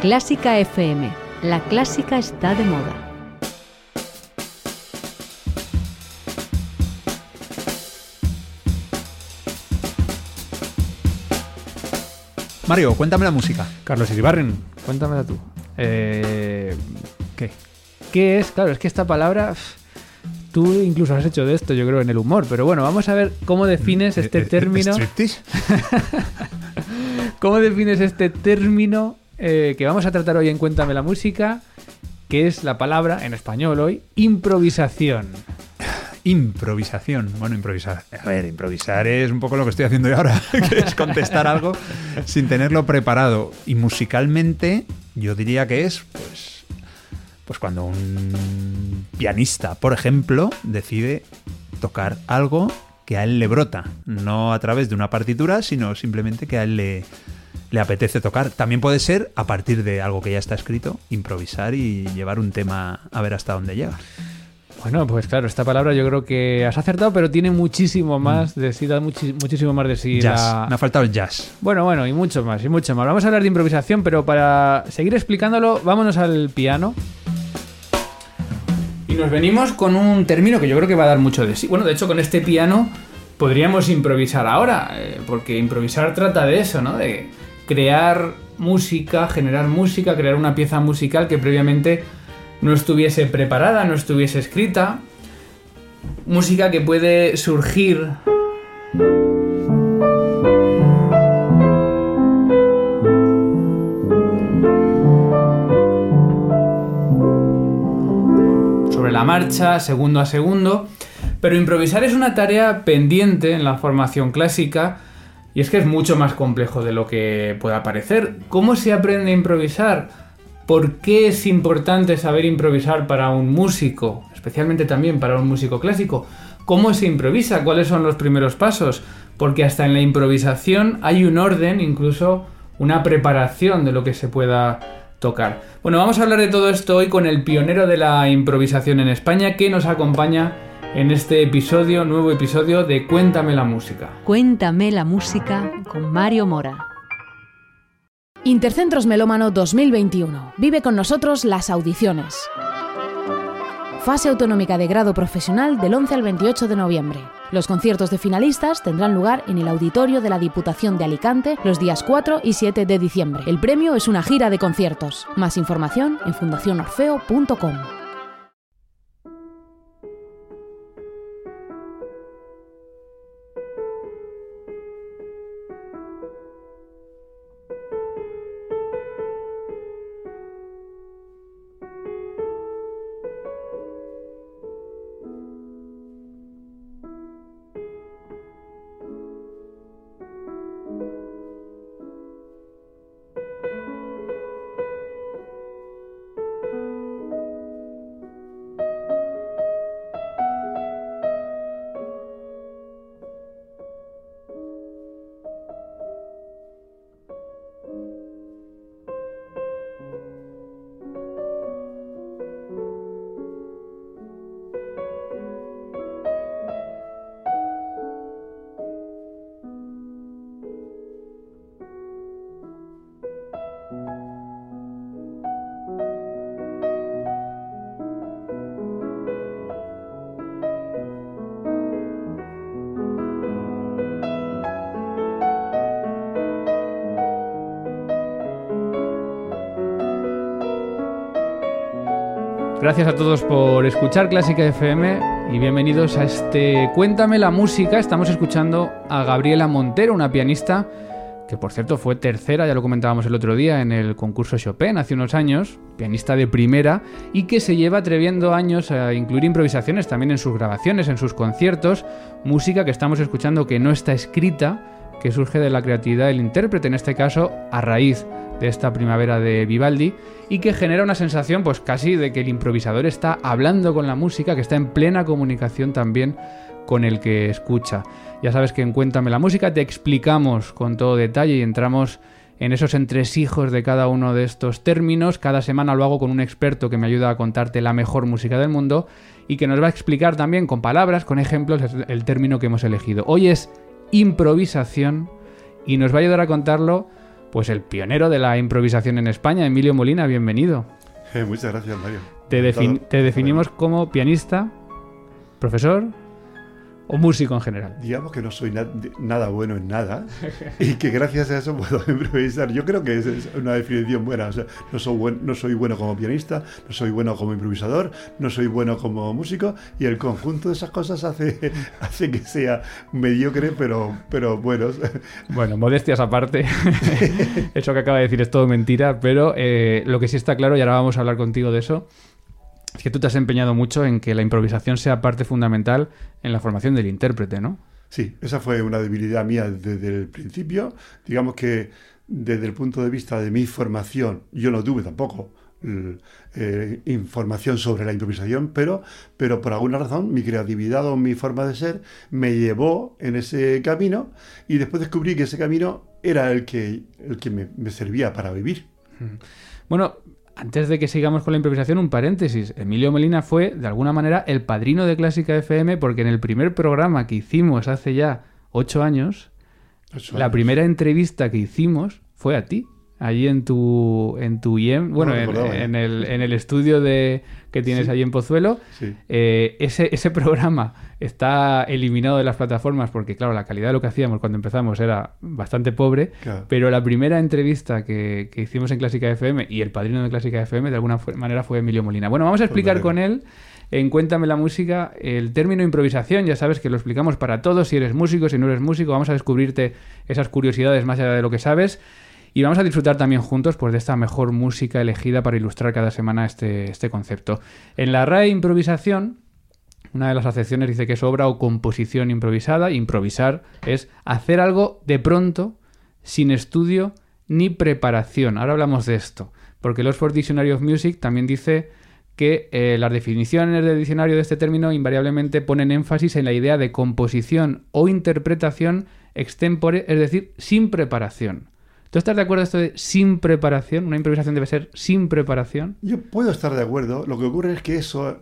Clásica FM. La clásica está de moda. Mario, cuéntame la música. Carlos Iribarren, cuéntamela tú. Eh, ¿Qué? ¿Qué es? Claro, es que esta palabra... Tú incluso has hecho de esto, yo creo, en el humor. Pero bueno, vamos a ver cómo defines Eh, este eh, término. ¿striptease? ¿Cómo defines este término eh, que vamos a tratar hoy en Cuéntame la música? Que es la palabra, en español hoy, improvisación. Improvisación. Bueno, improvisar. A ver, improvisar es un poco lo que estoy haciendo yo ahora, que es contestar algo sin tenerlo preparado. Y musicalmente, yo diría que es, pues, pues cuando un pianista, por ejemplo, decide tocar algo que a él le brota, no a través de una partitura, sino simplemente que a él le, le apetece tocar. También puede ser a partir de algo que ya está escrito, improvisar y llevar un tema a ver hasta dónde llega. Bueno, pues claro, esta palabra yo creo que has acertado, pero tiene muchísimo más de sí, da muchi- muchísimo más de sí. Mm. Jazz. la- Me ha faltado el jazz. Bueno, bueno, y mucho más, y mucho más. Vamos a hablar de improvisación, pero para seguir explicándolo, vámonos al piano. Y nos venimos con un término que yo creo que va a dar mucho de sí. Bueno, de hecho, con este piano podríamos improvisar ahora, eh, porque improvisar trata de eso, ¿no? De crear música, generar música, crear una pieza musical que previamente no estuviese preparada, no estuviese escrita. Música que puede surgir sobre la marcha, segundo a segundo. Pero improvisar es una tarea pendiente en la formación clásica y es que es mucho más complejo de lo que pueda parecer. ¿Cómo se aprende a improvisar? ¿Por qué es importante saber improvisar para un músico? Especialmente también para un músico clásico. ¿Cómo se improvisa? ¿Cuáles son los primeros pasos? Porque hasta en la improvisación hay un orden, incluso una preparación de lo que se pueda tocar. Bueno, vamos a hablar de todo esto hoy con el pionero de la improvisación en España que nos acompaña en este episodio, nuevo episodio de Cuéntame la música. Cuéntame la música con Mario Mora. Intercentros Melómano 2021. Vive con nosotros las audiciones. Fase autonómica de grado profesional del 11 al 28 de noviembre. Los conciertos de finalistas tendrán lugar en el auditorio de la Diputación de Alicante los días 4 y 7 de diciembre. El premio es una gira de conciertos. Más información en fundacionorfeo.com. Gracias a todos por escuchar Clásica FM y bienvenidos a este Cuéntame la música. Estamos escuchando a Gabriela Montero, una pianista que por cierto fue tercera, ya lo comentábamos el otro día, en el concurso Chopin hace unos años, pianista de primera, y que se lleva atreviendo años a incluir improvisaciones también en sus grabaciones, en sus conciertos, música que estamos escuchando que no está escrita, que surge de la creatividad del intérprete, en este caso a raíz de esta primavera de Vivaldi, y que genera una sensación pues casi de que el improvisador está hablando con la música, que está en plena comunicación también con el que escucha. Ya sabes que en Cuéntame la música te explicamos con todo detalle y entramos en esos entresijos de cada uno de estos términos. Cada semana lo hago con un experto que me ayuda a contarte la mejor música del mundo y que nos va a explicar también con palabras, con ejemplos, el término que hemos elegido. Hoy es improvisación y nos va a ayudar a contarlo pues el pionero de la improvisación en España, Emilio Molina, bienvenido. Eh, muchas gracias, Mario. Te, te definimos como pianista, profesor, o músico en general? Digamos que no soy nada bueno en nada y que gracias a eso puedo improvisar. Yo creo que es una definición buena. no, soy no soy bueno como pianista, no soy bueno como improvisador, no soy bueno como músico y el conjunto de esas cosas hace, hace que sea mediocre, pero, pero bueno. Bueno, modestias aparte. eso que acaba de decir es todo mentira, pero eh, lo que sí está claro, y ahora vamos a hablar contigo de eso, es que tú te has empeñado mucho en que la improvisación sea parte fundamental en la formación del intérprete, ¿no? Sí, esa fue una debilidad mía desde el principio. Digamos que desde el punto de vista de mi formación, yo no tuve tampoco eh, información sobre la improvisación, pero, pero por alguna razón mi creatividad o mi forma de ser me llevó en ese camino y después descubrí que ese camino era el que, el que me, me servía para vivir. Bueno, antes de que sigamos con la improvisación, un paréntesis. Emilio Molina fue, de alguna manera, el padrino de Clásica FM porque en el primer programa que hicimos hace ya ocho años, la primera entrevista que hicimos fue a ti allí en tu en tu IEM, bueno, en, el, en, el, estudio de que tienes allí en Pozuelo. Eh, ese, ese programa está eliminado de las plataformas porque, claro, la calidad de lo que hacíamos cuando empezamos era bastante pobre, pero la primera entrevista que, que, hicimos en Clásica FM y el padrino de Clásica FM de alguna manera fue Emilio Molina. Bueno, vamos a explicar con él en Cuéntame la música el término improvisación, ya sabes que lo explicamos para todos, si eres músico, si no eres músico, vamos a descubrirte esas curiosidades más allá de lo que sabes. Y vamos a disfrutar también juntos pues, de esta mejor música elegida para ilustrar cada semana este, este concepto. En la RAE improvisación, una de las acepciones dice que es obra o composición improvisada. Improvisar es hacer algo de pronto, sin estudio ni preparación. Ahora hablamos de esto, porque el Oxford Dictionary of Music también dice que eh, las definiciones del diccionario de este término invariablemente ponen énfasis en la idea de composición o interpretación extempore, es decir, sin preparación. ¿Tú estás de acuerdo esto de sin preparación? ¿Una improvisación debe ser sin preparación? Yo puedo estar de acuerdo. Lo que ocurre es que eso,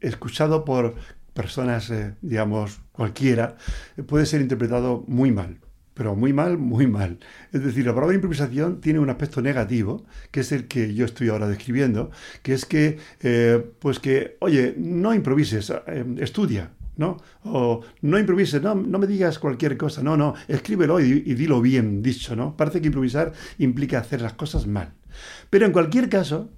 escuchado por personas, eh, digamos, cualquiera, puede ser interpretado muy mal. Pero muy mal, muy mal. Es decir, la palabra improvisación tiene un aspecto negativo, que es el que yo estoy ahora describiendo, que es que, eh, pues que, oye, no improvises, eh, estudia, ¿no? O no improvises, no, no me digas cualquier cosa, no, no, escríbelo y, dilo bien dicho, ¿no? Parece que improvisar implica hacer las cosas mal. Pero en cualquier caso,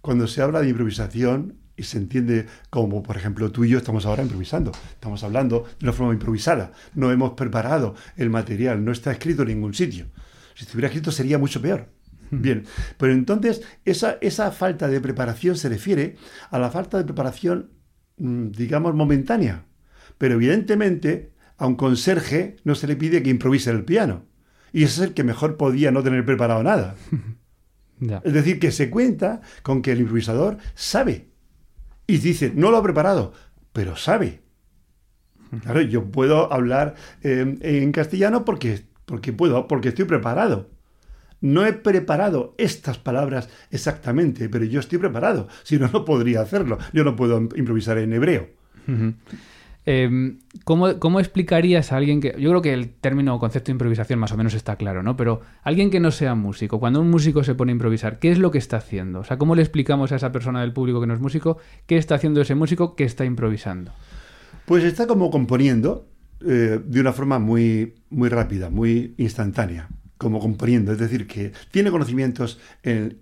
cuando se habla de improvisación y se entiende como, por ejemplo, tú y yo estamos ahora improvisando, estamos hablando de una forma improvisada, no hemos preparado el material, no está escrito en ningún sitio. Si estuviera escrito sería mucho peor. Hmm. Bien, pero entonces esa, esa falta de preparación se refiere a la falta de preparación digamos, momentánea. Pero evidentemente a un conserje no se le pide que improvise el piano. Y ese es el que mejor podía no tener preparado nada. Es decir, que se cuenta con que el improvisador sabe. Y dice, no lo ha preparado, pero sabe. Claro, yo puedo hablar eh, en castellano porque, porque puedo, porque estoy preparado. No he preparado estas palabras exactamente, pero yo estoy preparado. Si no, no podría hacerlo. Yo no puedo improvisar en hebreo. Em, ¿cómo, explicarías a alguien que... Yo creo que el término o concepto de improvisación más o menos está claro, ¿no? Pero alguien que no sea músico, cuando un músico se pone a improvisar, ¿qué es lo que está haciendo? O sea, ¿cómo le explicamos a esa persona del público que no es músico qué está haciendo ese músico que está improvisando? Pues está como componiendo eh, de una forma muy, muy rápida, muy instantánea como componiendo, es decir, que tiene conocimientos,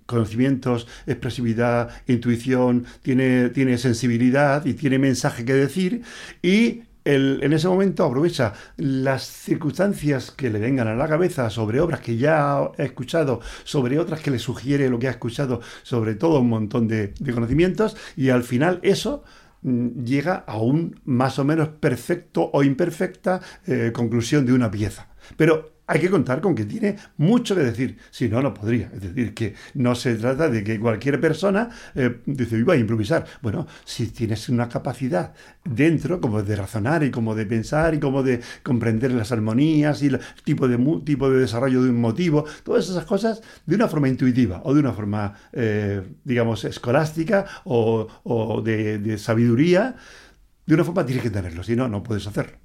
conocimientos, expresividad, intuición, tiene, tiene sensibilidad y tiene mensaje que decir y en ese momento aprovecha las circunstancias que le vengan a la cabeza sobre obras que ya ha escuchado, sobre otras que le sugiere lo que ha escuchado, sobre todo un montón de, conocimientos y al final eso mm, llega a un más o menos perfecto o imperfecta eh, conclusión de una pieza. Pero hay que contar con que tiene mucho que decir, si no, no podría. Es decir, que no se trata de que cualquier persona eh, dice, a improvisar. Bueno, si tienes una capacidad dentro, como de razonar y como de pensar y como de comprender las armonías y el tipo de, tipo de desarrollo de un motivo, todas esas cosas de una forma intuitiva o de una forma, eh, digamos, escolástica o, de, de sabiduría, de una forma tienes que tenerlo, si no, no puedes hacerlo.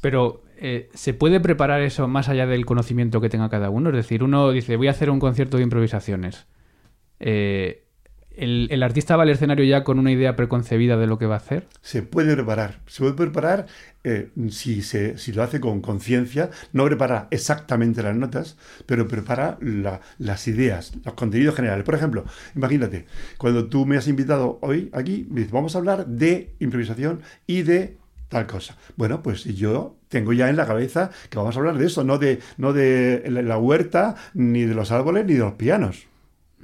Pero eh, ¿se puede preparar eso más allá del conocimiento que tenga cada uno? Es decir, uno dice, voy a hacer un concierto de improvisaciones. Eh, el, artista va al escenario ya con una idea preconcebida de lo que va a hacer? Se puede preparar. Se puede preparar eh, si, se, si, lo hace con conciencia. No prepara exactamente las notas, pero prepara las ideas, los contenidos generales. Por ejemplo, imagínate, cuando tú me has invitado hoy aquí, vamos a hablar de improvisación y de tal cosa. Bueno, pues yo tengo ya en la cabeza que vamos a hablar de eso, no de, no de la huerta, ni de los árboles, ni de los pianos.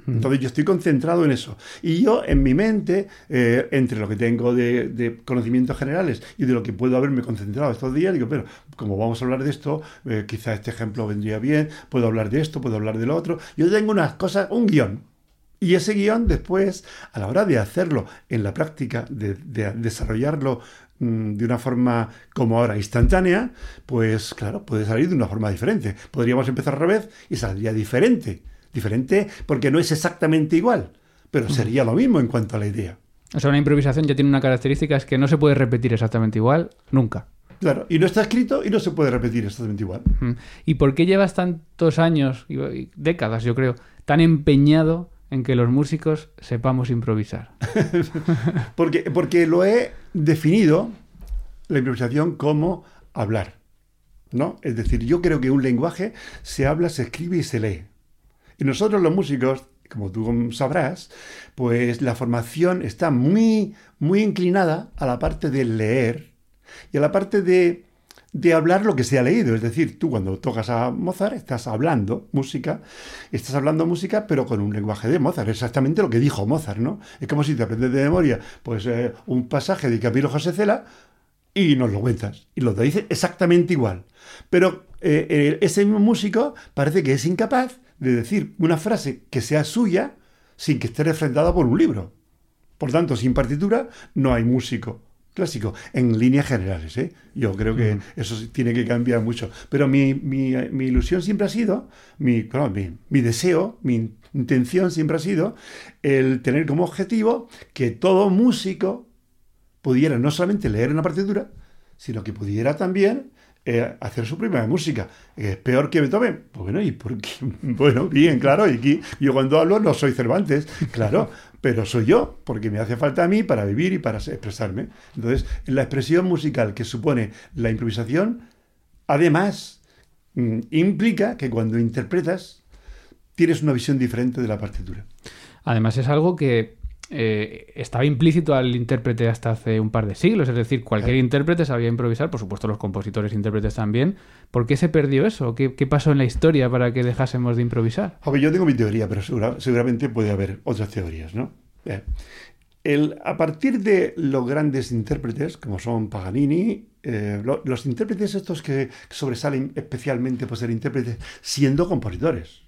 Entonces yo estoy concentrado en eso. Y yo en mi mente, eh, entre lo que tengo de, conocimientos generales y de lo que puedo haberme concentrado estos días, digo, pero como vamos a hablar de esto, eh, quizá este ejemplo vendría bien, puedo hablar de esto, puedo hablar de lo otro. Yo tengo unas cosas, un guion. Y ese guion después, a la hora de hacerlo en la práctica, de, desarrollarlo mm, de una forma como ahora instantánea, pues claro, puede salir de una forma diferente. Podríamos empezar al revés y saldría diferente. Diferente porque no es exactamente igual, pero sería lo mismo en cuanto a la idea. O sea, una improvisación ya tiene una característica, es que no se puede repetir exactamente igual nunca. Claro, y no está escrito y no se puede repetir exactamente igual. ¿Y por qué llevas tantos años, y décadas yo creo, tan empeñado en que los músicos sepamos improvisar? porque, porque lo he definido, la improvisación, como hablar. ¿no? Es decir, yo creo que un lenguaje se habla, se escribe y se lee. Y nosotros los músicos, como tú sabrás, pues la formación está muy, muy inclinada a la parte de leer y a la parte de, de hablar lo que se ha leído. Es decir, tú cuando tocas a Mozart estás hablando música, estás hablando música, pero con un lenguaje de Mozart, exactamente lo que dijo Mozart, ¿no? Es como si te aprendes de memoria pues eh, un pasaje de Camilo José Cela y nos lo cuentas. Y lo dice exactamente igual. Pero eh, eh, ese mismo músico parece que es incapaz de decir una frase que sea suya sin que esté refrendada por un libro. Por tanto, sin partitura no hay músico clásico, en líneas generales. ¿eh? Yo creo que eso tiene que cambiar mucho. Pero mi, ilusión siempre ha sido, mi, mi, deseo, mi intención siempre ha sido el tener como objetivo que todo músico pudiera no solamente leer una partitura, sino que pudiera también eh, hacer su primera música. ¿Es peor que Beethoven? Pues bueno, ¿y por qué? Bueno, bien, claro, y aquí yo cuando hablo no soy Cervantes, claro, pero soy yo, porque me hace falta a mí para vivir y para expresarme. Entonces, la expresión musical que supone la improvisación, además, mm, implica que cuando interpretas, tienes una visión diferente de la partitura. Además, es algo que eh, estaba implícito al intérprete hasta hace un par de siglos, es decir, cualquier intérprete sabía improvisar, por supuesto los compositores e intérpretes también. ¿Por qué se perdió eso? ¿Qué, pasó en la historia para que dejásemos de improvisar? yo tengo mi teoría, pero seguramente puede haber otras teorías, ¿no? El, a partir de los grandes intérpretes, como son Paganini, eh, los intérpretes estos que sobresalen especialmente por ser intérpretes siendo compositores.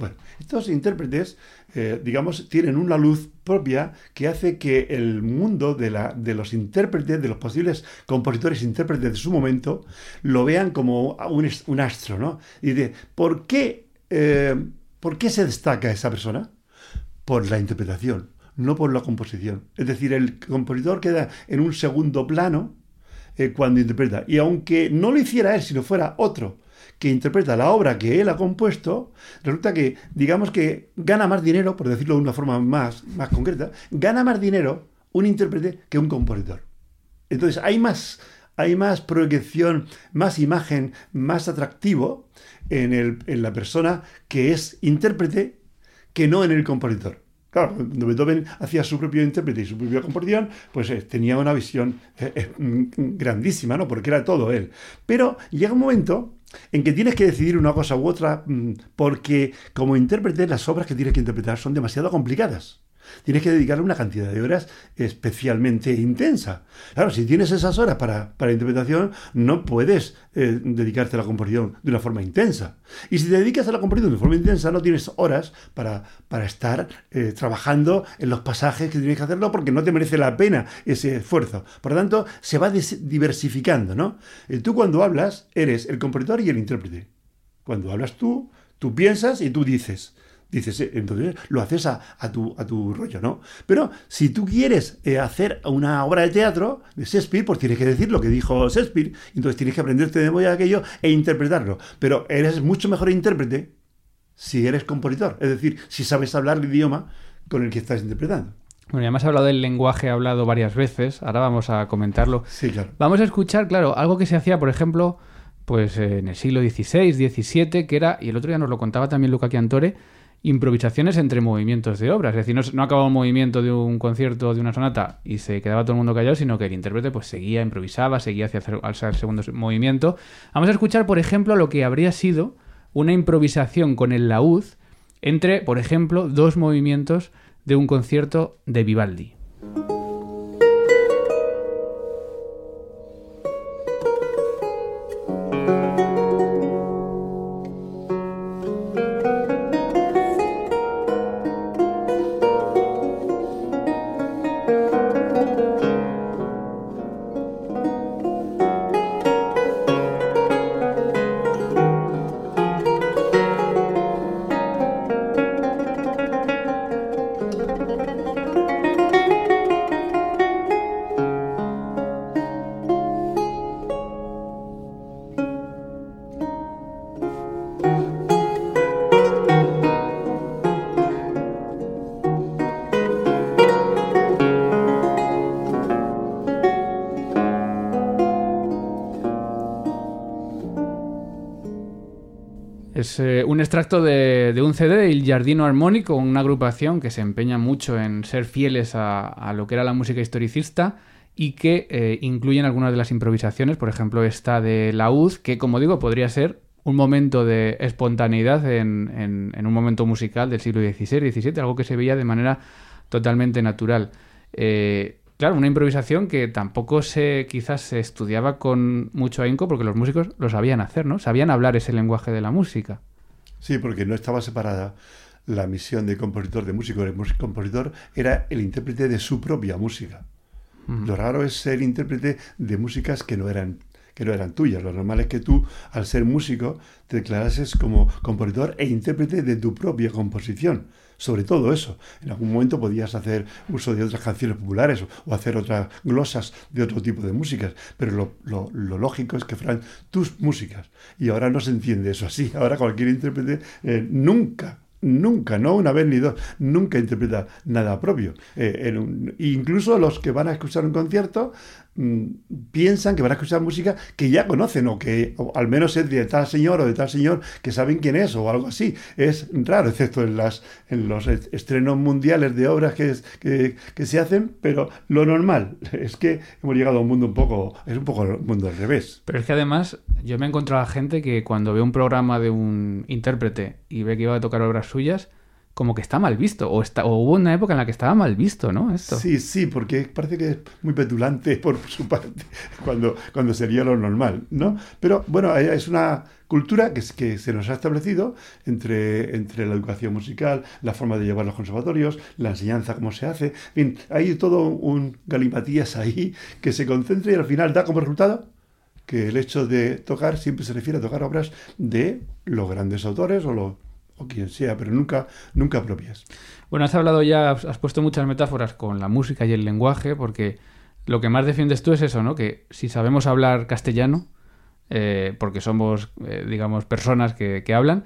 Bueno, estos intérpretes, eh, digamos, tienen una luz propia que hace que el mundo de, la, de, los intérpretes, de los posibles compositores e intérpretes de su momento, lo vean como un, astro, ¿no? Y de, ¿por qué, eh, ¿por qué se destaca esa persona? Por la interpretación, no por la composición. Es decir, el compositor queda en un segundo plano eh, cuando interpreta. Y aunque no lo hiciera él, sino fuera otro, que interpreta la obra que él ha compuesto, resulta que, digamos que gana más dinero, por decirlo de una forma más, más concreta, gana más dinero un intérprete que un compositor. Entonces hay más, hay más proyección, más imagen, más atractivo en, el, en la persona que es intérprete que no en el compositor. Claro, cuando Beethoven hacía su propio intérprete y su propia composición, pues eh, tenía una visión eh, eh, mm, grandísima, ¿no? Porque era todo él. Pero llega un momento en que tienes que decidir una cosa u otra mm, porque como intérprete las obras que tienes que interpretar son demasiado complicadas tienes que dedicarle una cantidad de horas especialmente intensa. Claro, si tienes esas horas para, para interpretación, no puedes eh, dedicarte a la composición de una forma intensa. Y si te dedicas a la composición de forma intensa, no tienes horas para, para estar eh, trabajando en los pasajes que tienes que hacerlo porque no te merece la pena ese esfuerzo. Por lo tanto, se va diversificando, ¿no? Eh, tú cuando hablas, eres el compositor y el intérprete. Cuando hablas tú, tú piensas y tú dices. Dices, eh, entonces lo haces a, a, tu, a tu rollo, ¿no? Pero si tú quieres eh, hacer una obra de teatro de Shakespeare, pues tienes que decir lo que dijo Shakespeare. Entonces tienes que aprenderte de memoria aquello e interpretarlo. Pero eres mucho mejor intérprete si eres compositor. Es decir, si sabes hablar el idioma con el que estás interpretando. Bueno, ya hemos hablado del lenguaje hablado varias veces, ahora vamos a comentarlo. Sí, claro. Vamos a escuchar, claro, algo que se hacía, por ejemplo, pues en el siglo XVI, XVII, que era, y el otro día nos lo contaba también Luca Chiantore, improvisaciones entre movimientos de obras. Es decir, no, acababa un movimiento de un concierto, de una sonata, y se quedaba todo el mundo callado, sino que el intérprete pues seguía, improvisaba, seguía hacia, hacia el segundo movimiento. Vamos a escuchar, por ejemplo, lo que habría sido una improvisación con el laúd entre, por ejemplo, dos movimientos de un concierto de Vivaldi. Extracto de, un CD, El Giardino Armónico, una agrupación que se empeña mucho en ser fieles a, lo que era la música historicista y que eh, incluyen algunas de las improvisaciones, por ejemplo esta de laúd, que como digo podría ser un momento de espontaneidad en un momento musical del siglo XVI, XVII, algo que se veía de manera totalmente natural. Eh, Claro, una improvisación que tampoco se quizás se estudiaba con mucho ahínco porque los músicos lo sabían hacer, ¿no? Sabían hablar ese lenguaje de la música. Sí, porque no estaba separada la misión de compositor, de músico. El compositor era el intérprete de su propia música. Mm. Lo raro es ser intérprete de músicas que no eran que no eran tuyas. Lo normal es que tú, al ser músico, te declarases como compositor e intérprete de tu propia composición sobre todo eso. En algún momento podías hacer uso de otras canciones populares o, hacer otras glosas de otro tipo de músicas, pero lo, lógico es que fueran tus músicas. Y ahora no se entiende eso así. Ahora cualquier intérprete eh, nunca nunca, no una vez ni dos, nunca interpreta nada propio. Eh, incluso los que van a escuchar un concierto piensan que van a escuchar música que ya conocen o que al menos es de tal señor o de tal señor que saben quién es o algo así. Es raro, excepto en, las, en los estrenos mundiales de obras que, que, que, se hacen, pero lo normal es que hemos llegado a un mundo un poco, es un poco el mundo al revés. Pero es que además yo me he encontrado a gente que cuando ve un programa de un intérprete y ve que iba a tocar obras suyas, como que está mal visto, o, está, o hubo una época en la que estaba mal visto, ¿no? Sí, sí, porque parece que es muy petulante por su parte, cuando, cuando sería lo normal, ¿no? Pero bueno, es una cultura que, que se nos ha establecido entre, entre la educación musical, la forma de llevar los conservatorios, la enseñanza, cómo se hace, en hay todo un galimatías ahí que se concentra y al final da como resultado que el hecho de tocar siempre se refiere a tocar obras de los grandes autores o los o quien sea, pero nunca, nunca propias. Bueno, has hablado ya, has puesto muchas metáforas con la música y el lenguaje, porque lo que más defiendes tú es eso, ¿no? Que si sabemos hablar castellano, eh, porque somos, eh, digamos, personas que, que hablan,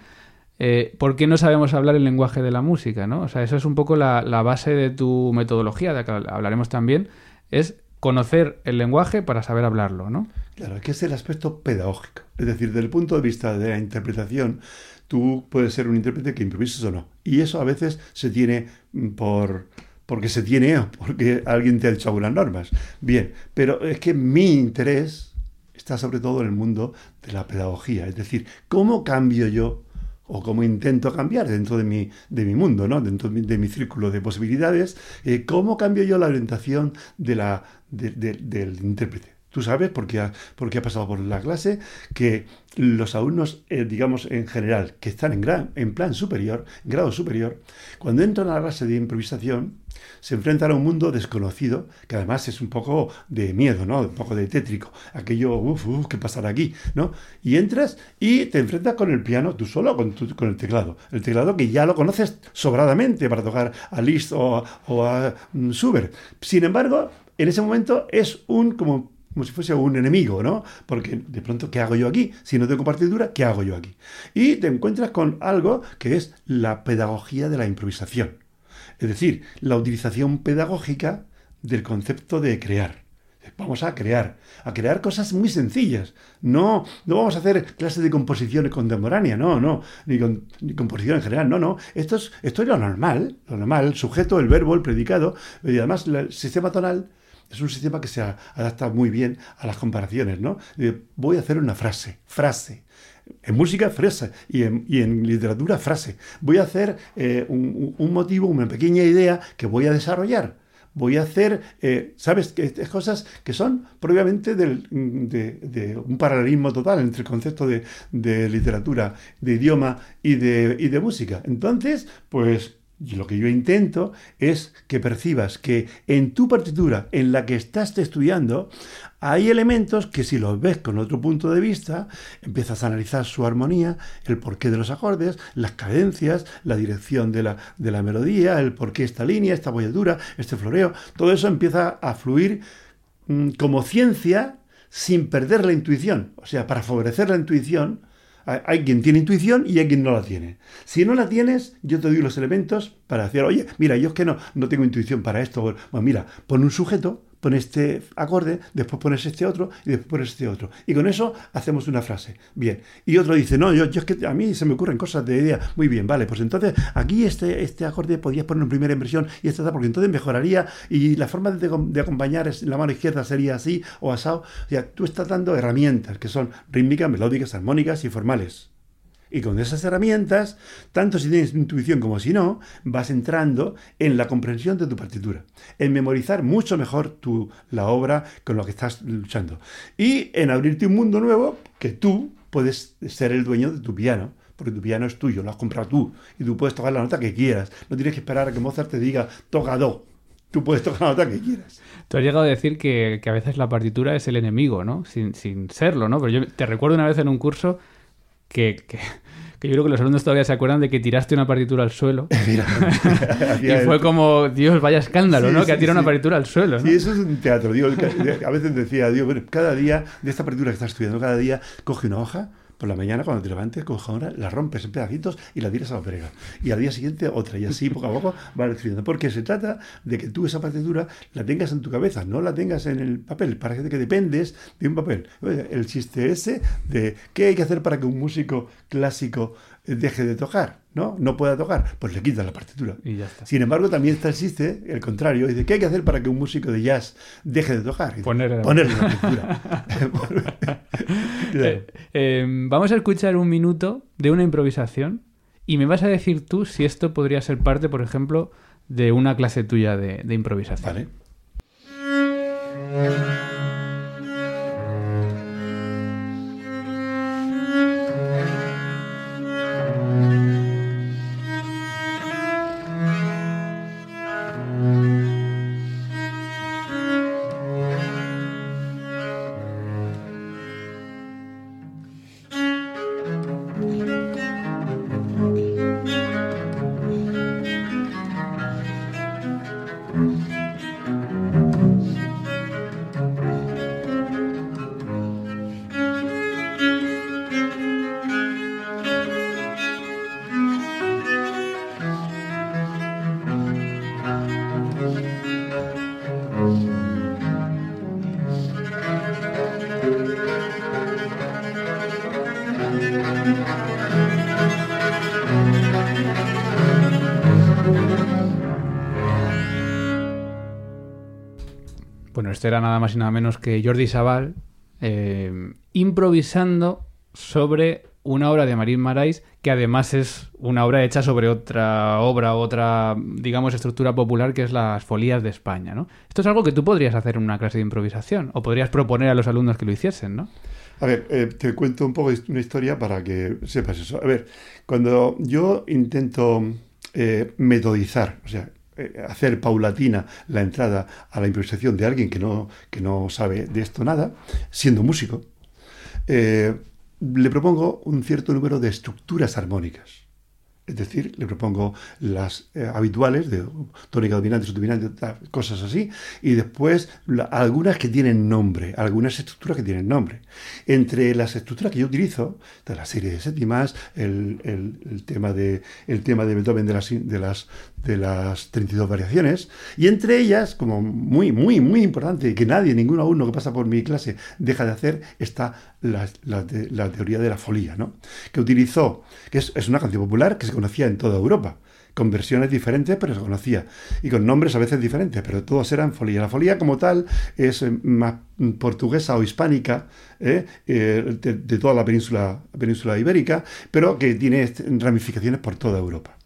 eh, ¿por qué no sabemos hablar el lenguaje de la música, no? O sea, eso es un poco la, la base de tu metodología, de la que hablaremos también, es conocer el lenguaje para saber hablarlo, ¿no? Claro, que es el aspecto pedagógico. Es decir, desde el punto de vista de la interpretación, tú puedes ser un intérprete que improvises o no. Y eso a veces se tiene por porque se tiene o porque alguien te ha hecho algunas normas. Bien, pero es que mi interés está sobre todo en el mundo de la pedagogía. Es decir, ¿cómo cambio yo o cómo intento cambiar dentro de mi, de mi mundo, ¿no? dentro de mi, círculo de posibilidades? Eh, ¿Cómo cambio yo la orientación del intérprete? Tú sabes, porque ha, ha pasado por la clase, que los alumnos, eh, digamos, en general, que están en, plan superior, grado superior, cuando entran a la clase de improvisación, se enfrentan a un mundo desconocido, que además es un poco de miedo, ¿no? Un poco de tétrico. Aquello, uff, uf, ¿qué pasará aquí? ¿No? Y entras y te enfrentas con el piano, tú solo, con, el teclado. El teclado que ya lo conoces sobradamente para tocar a Liszt o, a mm, Schubert. Sin embargo, en ese momento es un como como si fuese un enemigo, ¿no? Porque de pronto, ¿qué hago yo aquí? Si no tengo partitura, ¿qué hago yo aquí? Y te encuentras con algo que es la pedagogía de la improvisación. Es decir, la utilización pedagógica del concepto de crear. Vamos a crear, a crear cosas muy sencillas. No, no vamos a hacer clases de composición contemporánea, no, no, ni, ni composición en general, no, no. Esto es, esto es lo normal, lo normal, el sujeto, el verbo, el predicado, y además el sistema tonal es un sistema que se adapta muy bien a las comparaciones, ¿no? Voy a hacer una frase, frase. En música, frase. Y en, literatura, frase. Voy a hacer eh, un, motivo, una pequeña idea que voy a desarrollar. Voy a hacer, eh, ¿sabes? Cosas que son propiamente de, un paralelismo total entre el concepto de, literatura, de idioma y de música. Entonces, pues y lo que yo intento es que percibas que en tu partitura, en la que estás estudiando, hay elementos que si los ves con otro punto de vista, empiezas a analizar su armonía, el porqué de los acordes, las cadencias, la dirección de la, de la melodía, el porqué esta línea, esta bolladura, este floreo, todo eso empieza a fluir mm, como ciencia sin perder la intuición. O sea, para favorecer la intuición, hay quien tiene intuición y hay quien no la tiene. Si no la tienes, yo te doy los elementos para decir, oye, mira, yo es que no, no tengo intuición para esto. Bueno, mira, pon un sujeto, pon este acorde, después pones este otro y después pones este otro. Y con eso hacemos una frase. Bien. Y otro dice, no, yo, yo es que a mí se me ocurren cosas de idea. Muy bien, vale, pues entonces aquí este, este acorde podías poner en primera inversión y esta porque entonces mejoraría y la forma de, de acompañar es, la mano izquierda sería así o asado. O sea, tú estás dando herramientas que son rítmicas, melódicas, armónicas y formales. Y con esas herramientas, tanto si tienes intuición como si no, vas entrando en la comprensión de tu partitura, en memorizar mucho mejor tu, la obra con la que estás luchando y en abrirte un mundo nuevo que tú puedes ser el dueño de tu piano porque tu piano es tuyo, lo has comprado tú y tú puedes tocar la nota que quieras. No tienes que esperar a que Mozart te diga toca do. Tú puedes tocar la nota que quieras. Tú has llegado a decir que, a veces la partitura es el enemigo, ¿no? Sin, sin serlo, ¿no? Pero yo te recuerdo una vez en un curso que, que, yo creo que los alumnos todavía se acuerdan de que tiraste una partitura al suelo. y fue como, Dios, vaya escándalo, ¿no? que ha tirado una partitura al suelo. Sí, eso es un teatro. a veces decía, Dios, cada día, de esta partitura que estás estudiando, cada día coge una hoja por la mañana cuando te levantes con una, la rompes en pedacitos y la tiras a la brega. Y al día siguiente otra. Y así poco a poco vas escribiendo. Porque se trata de que tú esa partitura la tengas en tu cabeza, no la tengas en el papel. Parece que dependes de un papel. El chiste ese de qué hay que hacer para que un músico clásico deje de tocar, ¿no? No pueda tocar, pues le quitas la partitura. Y ya está. Sin embargo, también existe el contrario, dice, ¿qué hay que hacer para que un músico de jazz deje de tocar? Ponerle la partitura. Eh, em, vamos a escuchar un minuto de una improvisación y me vas a decir tú si esto podría ser parte, por ejemplo, de una clase tuya de, de improvisación. Vale. Este era nada más y nada menos que Jordi Sabal eh, improvisando sobre una obra de Marín Marais que además es una obra hecha sobre otra obra, otra, digamos, estructura popular que es las folías de España, ¿no? Esto es algo que tú podrías hacer en una clase de improvisación o podrías proponer a los alumnos que lo hiciesen, ¿no? A ver, eh, te cuento un poco una historia para que sepas eso. A ver, cuando yo intento eh, metodizar, o sea, hacer paulatina la entrada a la improvisación de alguien que no, que no sabe de esto nada, siendo músico, le propongo un cierto número de estructuras armónicas. Es decir, le propongo las eh, habituales de tónica dominante, subdominante, cosas así, y después algunas que tienen nombre, algunas estructuras que tienen nombre. Entre las estructuras que yo utilizo, de la serie de séptimas, el, el, tema, de, el tema de Beethoven de las, de, las, de las 32 variaciones, y entre ellas, como muy, muy, muy importante, que nadie, ningún alumno que pasa por mi clase deja de hacer, está la, teoría de la folía, ¿no? que utilizó, que es, una canción popular que se conocía en toda Europa, con versiones diferentes, pero se conocía, y con nombres a veces diferentes, pero todos eran folía. La folía como tal es eh, más portuguesa o hispánica ¿eh? Eh, de, toda la península ibérica, pero que tiene ramificaciones por toda Europa.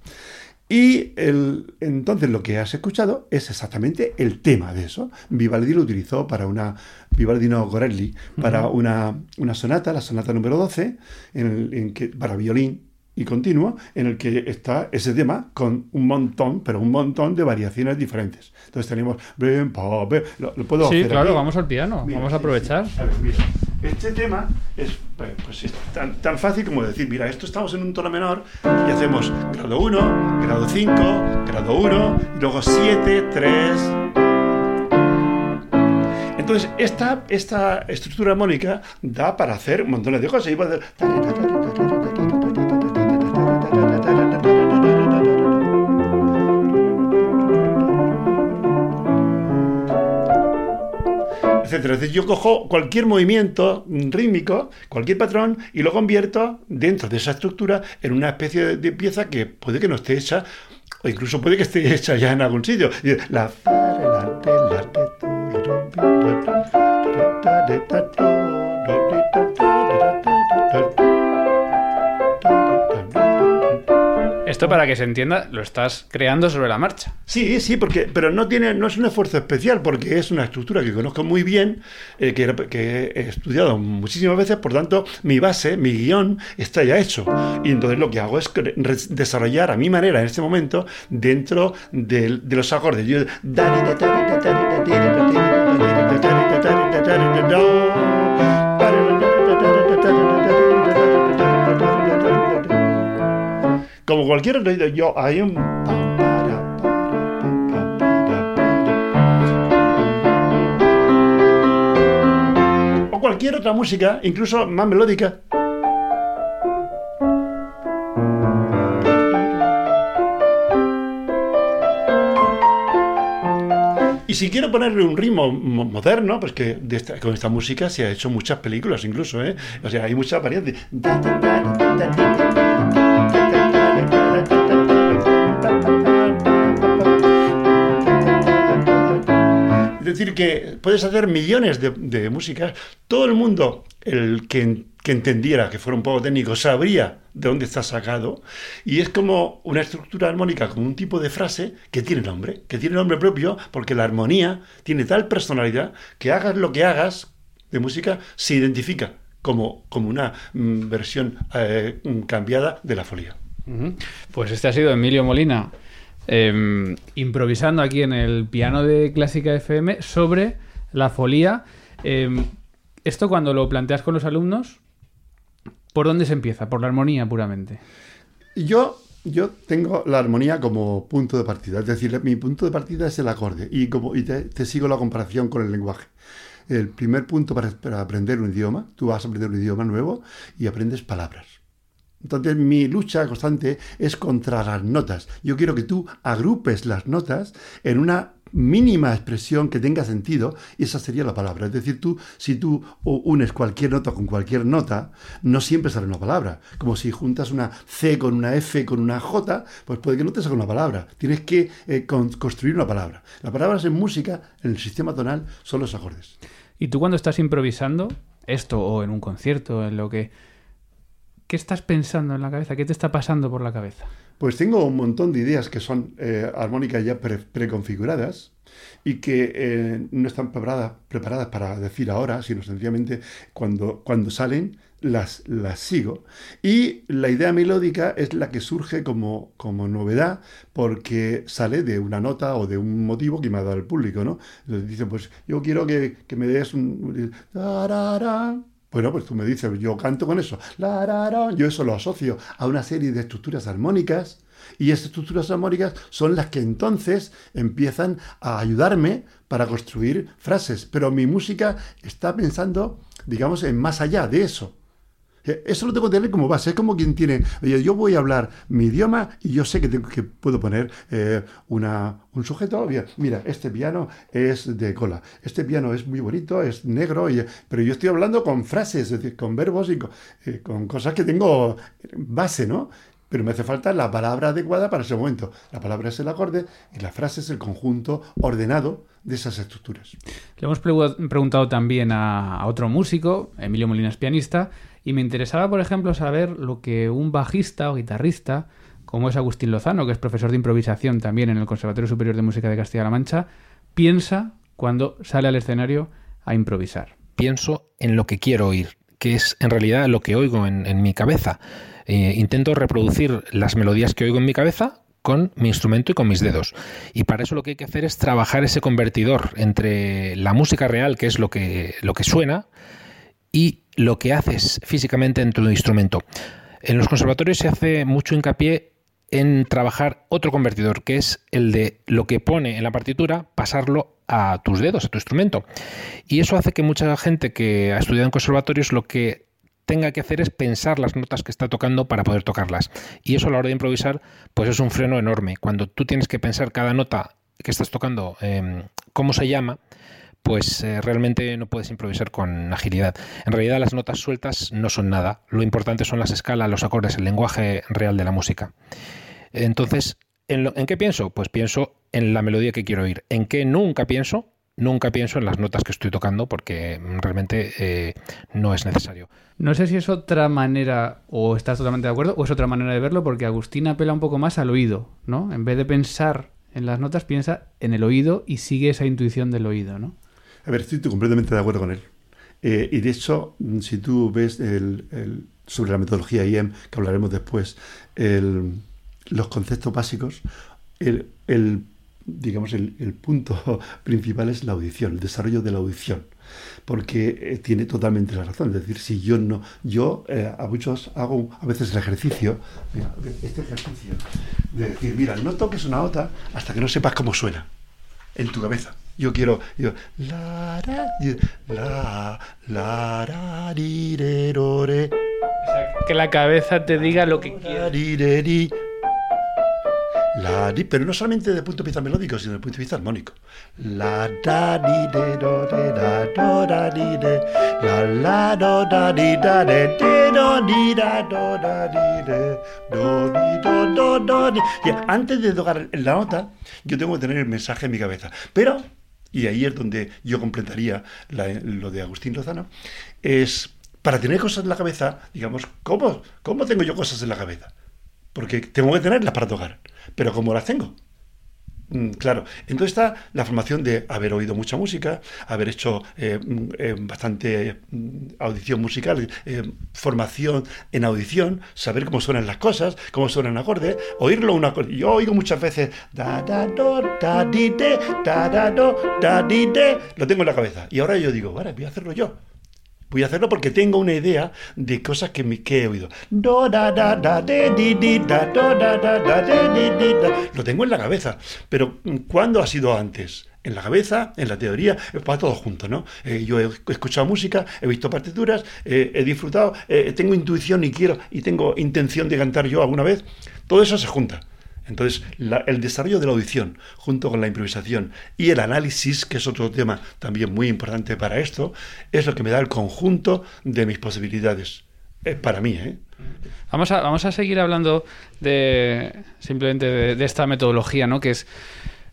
Y el, entonces lo que has escuchado es exactamente el tema de eso. Vivaldi lo utilizó para una, Vivaldi no Corelli, para una, una, sonata, la sonata número 12, en, en que, para violín y continuo en el que está ese tema con un montón, pero un montón de variaciones diferentes. Entonces tenemos... Lo, lo puedo sí, claro, vamos al piano, vamos a aprovechar. Este tema es, pues, tan, tan, fácil como decir, mira, esto estamos en un tono menor y hacemos grado 1, grado 5, grado 1, y luego 7, 3... Entonces, esta, esta estructura armónica da para hacer montones de cosas. Etcétera. yo cojo cualquier movimiento rítmico, cualquier patrón, y lo convierto dentro de esa estructura en una especie de pieza que puede que no esté hecha, o incluso puede que esté hecha ya en algún sitio. La Para que se entienda, lo estás creando sobre la marcha. Sí, sí, porque, pero no tiene, no es un esfuerzo especial, porque es una estructura que conozco muy bien, eh, que, que, he estudiado muchísimas veces, por tanto, mi base, mi guion, está ya hecho. Y entonces lo que hago es desarrollar a mi manera en este momento dentro de, de los acordes. Yo, como cualquier otro, yo hay un... O cualquier otra música, incluso más melódica. Y si quiero ponerle un ritmo moderno, pues que con esta música se ha hecho muchas películas incluso, ¿eh? O sea, hay muchas variantes. Decir, que puedes hacer millones de, músicas. Todo el mundo, el que, entendiera, que fuera un poco técnico, sabría de dónde está sacado. Y es como una estructura armónica, como un tipo de frase que tiene nombre, que tiene nombre propio, porque la armonía tiene tal personalidad que hagas lo que hagas de música, se identifica como, como una mm, versión eh, cambiada de la folía. Pues este ha sido Emilio Molina. Em, improvisando aquí en el piano de Clásica FM sobre la folía. Em, esto cuando lo planteas con los alumnos, ¿por dónde se empieza? ¿Por la armonía puramente? Yo, yo tengo la armonía como punto de partida, es decir, mi punto de partida es el acorde y, como, y te, sigo la comparación con el lenguaje. El primer punto para, para aprender un idioma, tú vas a aprender un idioma nuevo y aprendes palabras entonces mi lucha constante es contra las notas. Yo quiero que tú agrupes las notas en una mínima expresión que tenga sentido y esa sería la palabra. Es decir, tú, si tú unes cualquier nota con cualquier nota, no siempre sale una palabra. Como si juntas una C con una F con una J, pues puede que no te salga una palabra. Tienes que eh, construir una palabra. Las palabras en música, en el sistema tonal, son los acordes. ¿Y tú cuando estás improvisando esto o en un concierto, en lo que ¿qué estás pensando en la cabeza? ¿Qué te está pasando por la cabeza? Pues tengo un montón de ideas que son eh, armónicas ya pre- preconfiguradas y que eh, no están preparadas, preparadas para decir ahora, sino sencillamente cuando, cuando salen las, las sigo. Y la idea melódica es la que surge como, como novedad porque sale de una nota o de un motivo que me ha dado el público, ¿no? Entonces dicen, pues yo quiero que, que me des un... Bueno, pues tú me dices, yo canto con eso. La, ra. Yo eso lo asocio a una serie de estructuras armónicas y esas estructuras armónicas son las que entonces empiezan a ayudarme para construir frases. Pero mi música está pensando, digamos, en más allá de eso. Eso lo tengo que tener como base. Es como quien tiene, oye, yo voy a hablar mi idioma y yo sé que, tengo, que puedo poner eh, una, un sujeto. Mira, mira, este piano es de cola. Este piano es muy bonito, es negro, y- pero yo estoy hablando con frases, es decir, con verbos y con, eh, con cosas que tengo base, ¿no? Pero me hace falta la palabra adecuada para ese momento. La palabra es el acorde y la frase es el conjunto ordenado de esas estructuras. Le hemos pregu- preguntado también a, a otro músico, Emilio Molina es pianista, y me interesaba, por ejemplo, saber lo que un bajista o guitarrista, como es Agustín Lozano, que es profesor de improvisación también en el Conservatorio Superior de Música de Castilla-La Mancha, piensa cuando sale al escenario a improvisar. pienso en lo que quiero oír, que es en realidad lo que oigo en, mi cabeza. Eh, intento reproducir las melodías que oigo en mi cabeza con mi instrumento y con mis dedos. Y para eso lo que hay que hacer es trabajar ese convertidor entre la música real, que es lo que, lo que suena, y lo que haces físicamente en tu instrumento. En los conservatorios se hace mucho hincapié en trabajar otro convertidor, que es el de lo que pone en la partitura, pasarlo a tus dedos, a tu instrumento. Y eso hace que mucha gente que ha estudiado en conservatorios lo que tenga que hacer es pensar las notas que está tocando para poder tocarlas. Y eso a la hora de improvisar, pues es un freno enorme. Cuando tú tienes que pensar cada nota que estás tocando, eh, cómo se llama, pues eh, realmente no puedes improvisar con agilidad. En realidad las notas sueltas no son nada. Lo importante son las escalas, los acordes, el lenguaje real de la música. Entonces, ¿en, lo- ¿en qué pienso? Pues pienso en la melodía que quiero oír. ¿En qué nunca pienso? Nunca pienso en las notas que estoy tocando porque mm, realmente eh, no es necesario. No sé si es otra manera, o estás totalmente de acuerdo, o es otra manera de verlo, porque Agustín apela un poco más al oído, ¿no? En vez de pensar en las notas, piensa en el oído y sigue esa intuición del oído, ¿no? A ver, estoy completamente de acuerdo con él. Eh, y de hecho, mm, si tú ves el, sobre la metodología IEM, que hablaremos después, los conceptos básicos, el, digamos, el, el punto principal es la audición, el desarrollo de la audición. Porque eh, tiene totalmente la razón. Es decir, si yo no, yo eh, a muchos hago a veces el ejercicio, mira, este ejercicio, de decir, mira, no toques una nota hasta que no sepas cómo suena en tu cabeza. Yo quiero, yo, la, ra, la, la, ra, ri, re, ro, re, Que la cabeza te diga lo que quieres. La, ri, pero no solamente desde el punto de vista melódico, sino desde el punto de vista armónico. La, ra, ri, re, ro, re, ra, do, ra, ri, re, la, la, do, ra, ri, ra, re, re, do, ri, ra, do, ra, ri, re, do, ri, do, do, do. Y antes de tocar la nota, yo tengo que tener el mensaje en mi cabeza. Pero y ahí es donde yo completaría lo de Agustín Lozano, es para tener cosas en la cabeza, digamos, ¿cómo, ¿cómo tengo yo cosas en la cabeza? Porque tengo que tenerlas para tocar, pero ¿cómo las tengo? Mm, Claro, entonces está la formación de haber oído mucha música, haber hecho eh, mm, eh, bastante mm, audición musical, eh, formación en audición, saber cómo suenan las cosas, cómo suenan acordes, oírlo una cosa. Yo oigo muchas veces da da da di de da da do da di de, lo tengo en la cabeza y ahora yo digo, vale, voy a hacerlo yo. Voy a hacerlo porque tengo una idea de cosas que, me, que he oído. Lo tengo en la cabeza. Pero mm, ¿cuándo ha sido antes? En la cabeza, en la teoría, para todo junto, ¿no? Eh, yo he escuchado música, he visto partituras, eh, he disfrutado, eh, tengo intuición y quiero, y tengo intención de cantar yo alguna vez. Todo eso se junta. Entonces, la- el desarrollo de la audición, junto con la improvisación y el análisis, que es otro tema también muy importante para esto, es lo que me da el conjunto de mis posibilidades. Para mí, ¿eh? Vamos a, vamos a seguir hablando de simplemente de, de esta metodología, ¿no? Que es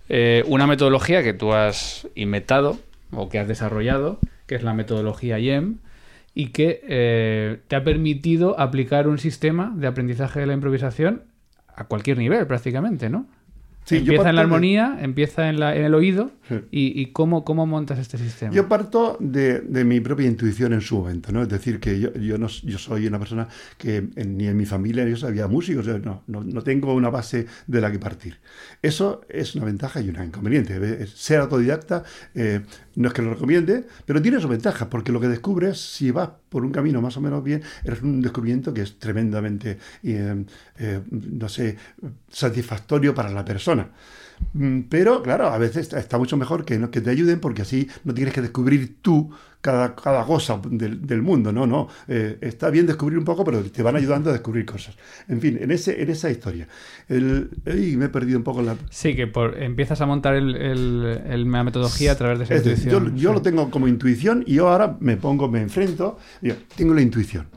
eh, una metodología que tú has inventado o que has desarrollado, que es la metodología IEM. y que eh, te ha permitido aplicar un sistema de aprendizaje de la improvisación a cualquier nivel prácticamente, ¿no? Sí, empieza en la de- armonía, empieza en, la- en el oído Sí. y, y cómo, cómo montas este sistema. Yo parto de, de mi propia intuición en su momento, ¿no? Es decir, que yo, yo, no, yo soy una persona que en- ni en mi familia yo sabía músicos, no, no, no tengo una base de la que partir. Eso es una ventaja y un inconveniente. Ser autodidacta eh, no es que lo recomiende, pero tiene su ventaja, porque lo que descubres, si vas por un camino más o menos bien, es un descubrimiento que es tremendamente, eh, eh, no sé, satisfactorio para la persona. Mm, Pero, claro, a veces está- mucho mejor que, que te ayuden porque así no tienes que descubrir tú cada, cada cosa del, del mundo, ¿no? no Eh, está bien descubrir un poco, pero te van ayudando a descubrir cosas. En fin, en, ese, en esa historia. El, ey, me he perdido un poco en la... Sí, que por- empiezas a montar el, el- el- la metodología a través de esa Es decir, yo, intuición. yo Sí. lo tengo como intuición y yo ahora me pongo, me enfrento, digo, tengo la intuición.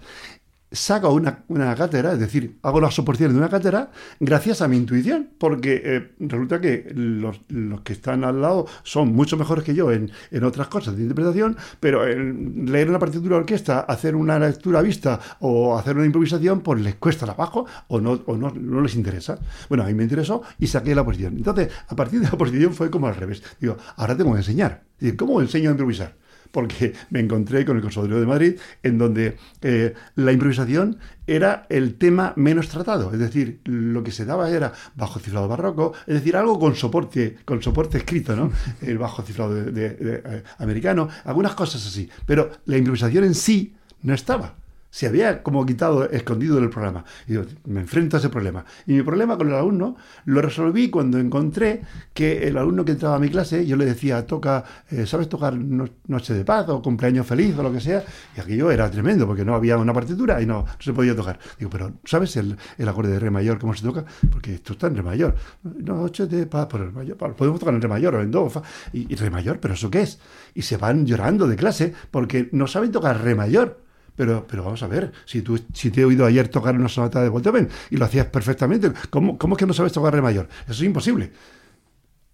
Saco una, una cátedra, es decir, hago las oposiciones de una cátedra gracias a mi intuición, porque eh, resulta que los, los que están al lado son mucho mejores que yo en, en otras cosas de interpretación, pero en leer una partitura de orquesta, hacer una lectura a vista o hacer una improvisación, pues les cuesta trabajo o no, o no, no les interesa. Bueno, a mí me interesó y saqué la posición. Entonces, a partir de la posición fue como al revés. Digo, ahora tengo que enseñar. ¿cómo enseño a improvisar? Porque me encontré con el Conservatorio de Madrid, en donde eh, la improvisación era el tema menos tratado. Es decir, lo que se daba era bajo cifrado barroco, es decir, algo con soporte, con soporte escrito, ¿no? El bajo cifrado de- de- de, eh, americano, algunas cosas así. Pero la improvisación en sí no estaba. Se había como quitado, escondido del programa. Y me enfrento a ese problema. Y mi problema con el alumno lo resolví cuando encontré que el alumno que entraba a mi clase, yo le decía, toca, eh, ¿sabes tocar no- Noche de Paz o Cumpleaños Feliz o lo que sea? Y aquello era tremendo porque no había una partitura y no, no se podía tocar. Digo, pero ¿sabes el, el acorde de Re mayor cómo se toca? Porque esto está en Re mayor. Noche de Paz por el mayor. Podemos tocar en Re mayor o en Do. fa. Y, y Re mayor, ¿pero eso qué es? Y se van llorando de clase porque no saben tocar Re mayor. Pero, pero vamos a ver, si, tú, si te he oído ayer tocar una sonata de Beethoven y lo hacías perfectamente, ¿cómo, cómo es que no sabes tocar re mayor? Eso es imposible.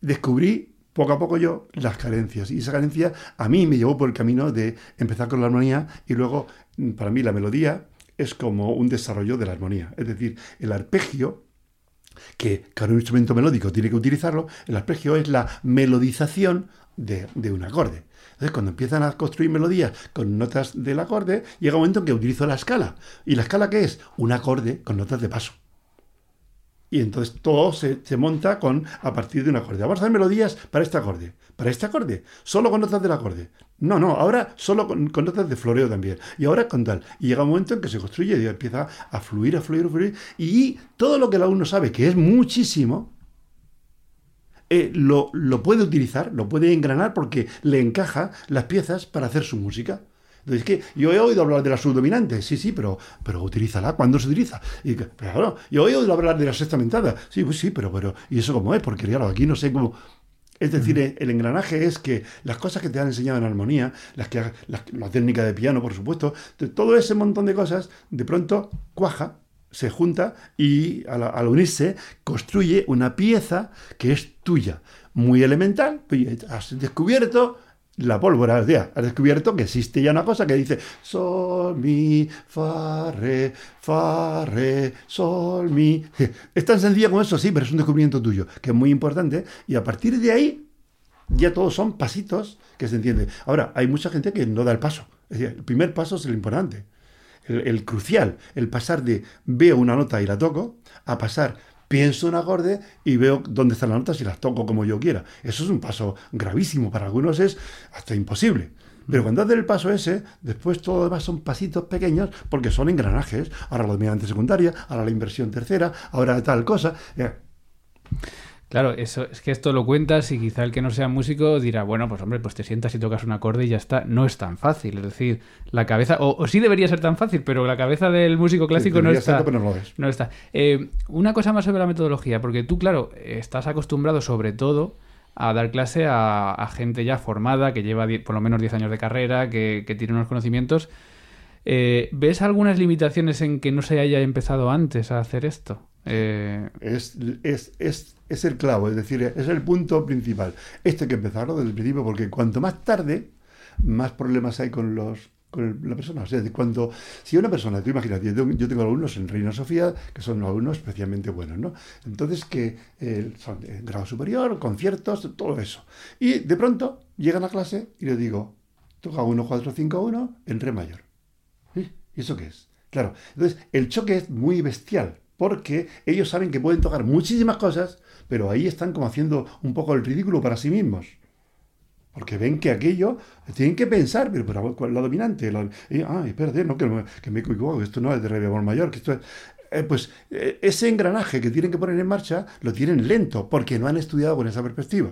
Descubrí poco a poco yo las carencias y esa carencia a mí me llevó por el camino de empezar con la armonía y luego, mm, para mí, la melodía es como un desarrollo de la armonía. Es decir, el arpegio que cada instrumento melódico tiene que utilizarlo, el arpegio es la melodización de, un acorde. Entonces, cuando empiezan a construir melodías con notas del acorde, llega un momento en que utilizo la escala. ¿Y la escala qué es? Un acorde con notas de paso. Y entonces todo se, monta con a partir de un acorde. Vamos a hacer melodías para este acorde. Para este acorde. Solo con notas del acorde. No, no, ahora solo con, con notas de floreo también. Y ahora con tal. Y llega un momento en que se construye y empieza a fluir, a fluir, a fluir. Y todo lo que el alumno sabe, que es muchísimo, eh, lo, lo puede utilizar, lo puede engranar porque le encaja las piezas para hacer su música. Entonces, es que yo he oído hablar de la subdominante, sí, sí, pero, pero utilízala, ¿cuándo se utiliza? Y, claro, yo he oído hablar de la sexta mentada, sí, pues sí, pero, pero, ¿y eso cómo es? Porque claro, aquí no sé cómo... Es decir, el engranaje es que las cosas que te han enseñado en armonía, las que, las- la técnica de piano, por supuesto, todo ese montón de cosas, de pronto cuaja, se junta y al, unirse construye una pieza que es tuya, muy elemental. Has descubierto la pólvora, ya, has descubierto que existe ya una cosa que dice sol, mi, fa, re, fa, re, sol, mi. Es tan sencilla como eso, sí, pero es un descubrimiento tuyo, que es muy importante. Y a partir de ahí, ya todos son pasitos que se entiende. Ahora, hay mucha gente que no da el paso. El primer paso es el importante, el, crucial, el pasar de veo una nota y la toco, a pasar pienso un acorde y veo dónde están las notas y las toco como yo quiera. Eso es un paso gravísimo, para algunos es hasta imposible. Pero cuando haces el paso ese, después todo lo demás son pasitos pequeños porque son engranajes. Ahora la dominante secundaria, ahora la inversión tercera, ahora tal cosa. Claro, eso es que esto lo cuentas y quizá el que no sea músico dirá, bueno, pues hombre, pues te sientas y tocas un acorde y ya está. No es tan fácil, es decir, la cabeza, o, o sí debería ser tan fácil, pero la cabeza del músico clásico no está. serlo, pero no lo es. No está. Eh, una cosa más sobre la metodología, porque tú, claro, estás acostumbrado sobre todo a dar clase a, a gente ya formada, que lleva por lo menos 10 años de carrera, que, que tiene unos conocimientos. Eh, ¿Ves algunas limitaciones en que no se haya empezado antes a hacer esto? Eh, Es, es, es, es el clavo, es decir, es el punto principal. Esto hay que empezarlo desde el principio porque cuanto más tarde, más problemas hay con los, con la persona. O cuando, si una persona, tú imagínate, yo tengo, yo tengo alumnos en Reina Sofía que son alumnos especialmente buenos, ¿no? Entonces, que eh, grado superior, conciertos, todo eso. Y de pronto llegan a clase y les digo, toca 1, 4, 5, 1 en re mayor. ¿Eh? ¿Y eso qué es? Claro, entonces el choque es muy bestial, porque ellos saben que pueden tocar muchísimas cosas, pero ahí están como haciendo un poco el ridículo para sí mismos. Porque ven que aquello tienen que pensar, pero, pero ¿cuál la dominante? Ah, espérate, no, que, que me que esto no es de re bemol mayor, que esto es. eh, pues eh, ese engranaje que tienen que poner en marcha lo tienen lento, porque no han estudiado con esa perspectiva.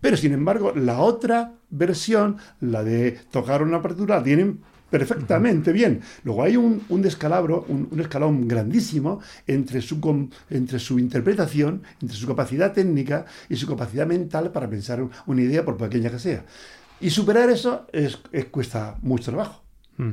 Pero sin embargo, la otra versión, la de tocar una la tienen perfectamente bien. Luego hay un, un descalabro, un, un escalón grandísimo entre su, entre su interpretación, entre su capacidad técnica y su capacidad mental para pensar una idea, por pequeña que sea. Y superar eso es, es- cuesta mucho trabajo. Mm.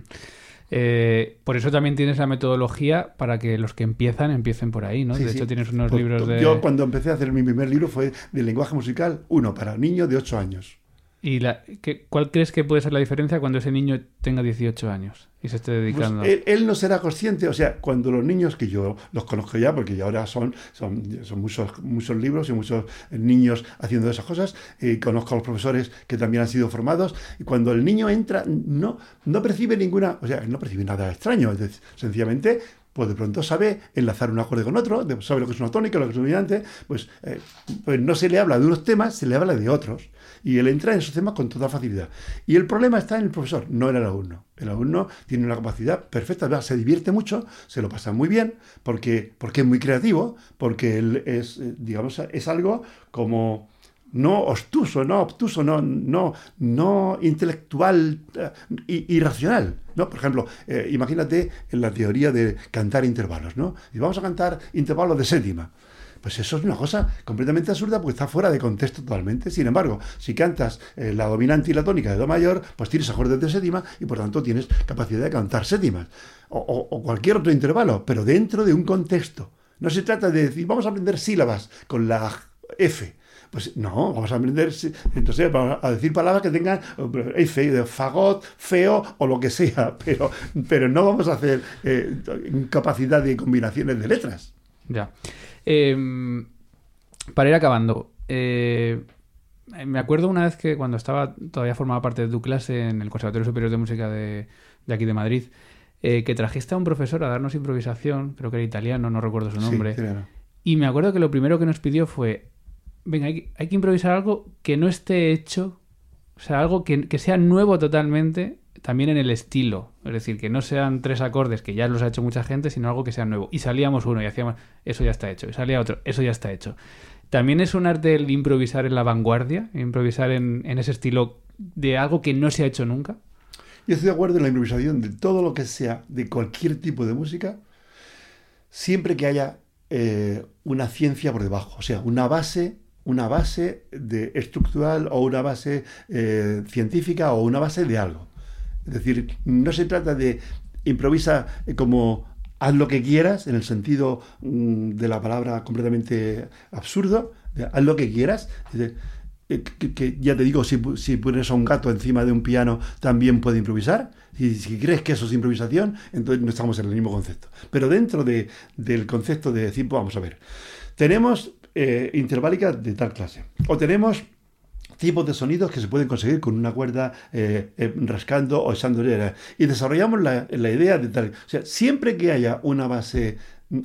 Eh, por eso también tienes la metodología para que los que empiezan empiecen por ahí, ¿no? Sí, de sí. hecho, tienes unos Pues, libros de... Yo cuando empecé a hacer mi primer libro fue de lenguaje musical, uno para niños de 8 años. ¿Y la, qué- cuál crees que puede ser la diferencia cuando ese niño tenga 18 años y se esté Pues dedicando? él, él no será consciente, o sea, cuando los niños, que yo los conozco ya, porque ya ahora son, son, son muchos, muchos libros y muchos niños haciendo esas cosas, y conozco a los profesores que también han sido formados, y cuando el niño entra, no, no percibe ninguna, o sea, no percibe nada extraño, es decir, sencillamente pues de pronto sabe enlazar un acorde con otro, sabe lo que es una tónica, lo que es un dominante, pues, eh, pues no se le habla de unos temas, se le habla de otros. Y él entra en esos temas con toda facilidad. Y el problema está en el profesor, no en el alumno. El alumno tiene una capacidad perfecta, ¿verdad? se divierte mucho, se lo pasa muy bien, porque, porque es muy creativo, porque él es, eh, digamos, es algo como no obtuso, no obtuso, no, no, no intelectual, i- irracional. ¿no? Por ejemplo, eh, imagínate en la teoría de cantar intervalos, ¿no? Y vamos a cantar intervalos de séptima. Pues eso es una cosa completamente absurda porque está fuera de contexto totalmente. Sin embargo, si cantas eh, la dominante y la tónica de Do mayor, pues tienes acordes de séptima y por tanto tienes capacidad de cantar séptimas. O, cualquier otro intervalo, pero dentro de un contexto. No se trata de decir, vamos a aprender sílabas con la F. Pues no, vamos a aprender, entonces vamos a decir palabras que tengan eh, F, fagot, feo o lo que sea, pero, pero no vamos a hacer eh, capacidad de combinaciones de letras. Ya. Eh, para ir acabando, eh, me acuerdo una vez que cuando estaba todavía formaba parte de tu clase en el Conservatorio Superior de Música de, de aquí de Madrid, eh, que trajiste a un profesor a darnos improvisación, creo que era italiano, no recuerdo su Sí, nombre, claro. y me acuerdo que lo primero que nos pidió fue, venga, hay, que- hay que improvisar algo que no esté hecho, o sea, algo que, que sea nuevo totalmente, también en el estilo. Es decir, que no sean tres acordes, que ya los ha hecho mucha gente, sino algo que sea nuevo. Y salíamos uno y hacíamos, eso ya está hecho. Y salía otro, eso ya está hecho. También es un arte el improvisar en la vanguardia, improvisar en, ese estilo de algo que no se ha hecho nunca. Yo estoy de acuerdo en la improvisación de todo lo que sea, de cualquier tipo de música, siempre que haya eh, una ciencia por debajo, o sea, una base, una base de estructural o una base eh, científica o una base de algo. Es decir, no se trata de improvisa eh, como haz lo que quieras, en el sentido mm, de la palabra completamente absurdo, de haz lo que quieras. Eh, que, ya te digo, si, si pones a un gato encima de un piano, también puede improvisar. Y si crees que eso es improvisación, entonces no estamos en el mismo concepto. Pero dentro de- del concepto de decir, vamos a ver, tenemos eh, interválica de tal clase, o tenemos tipos de sonidos que se pueden conseguir con una cuerda eh, eh, rascando o echando y desarrollamos la, idea de tal. O sea, siempre que haya una base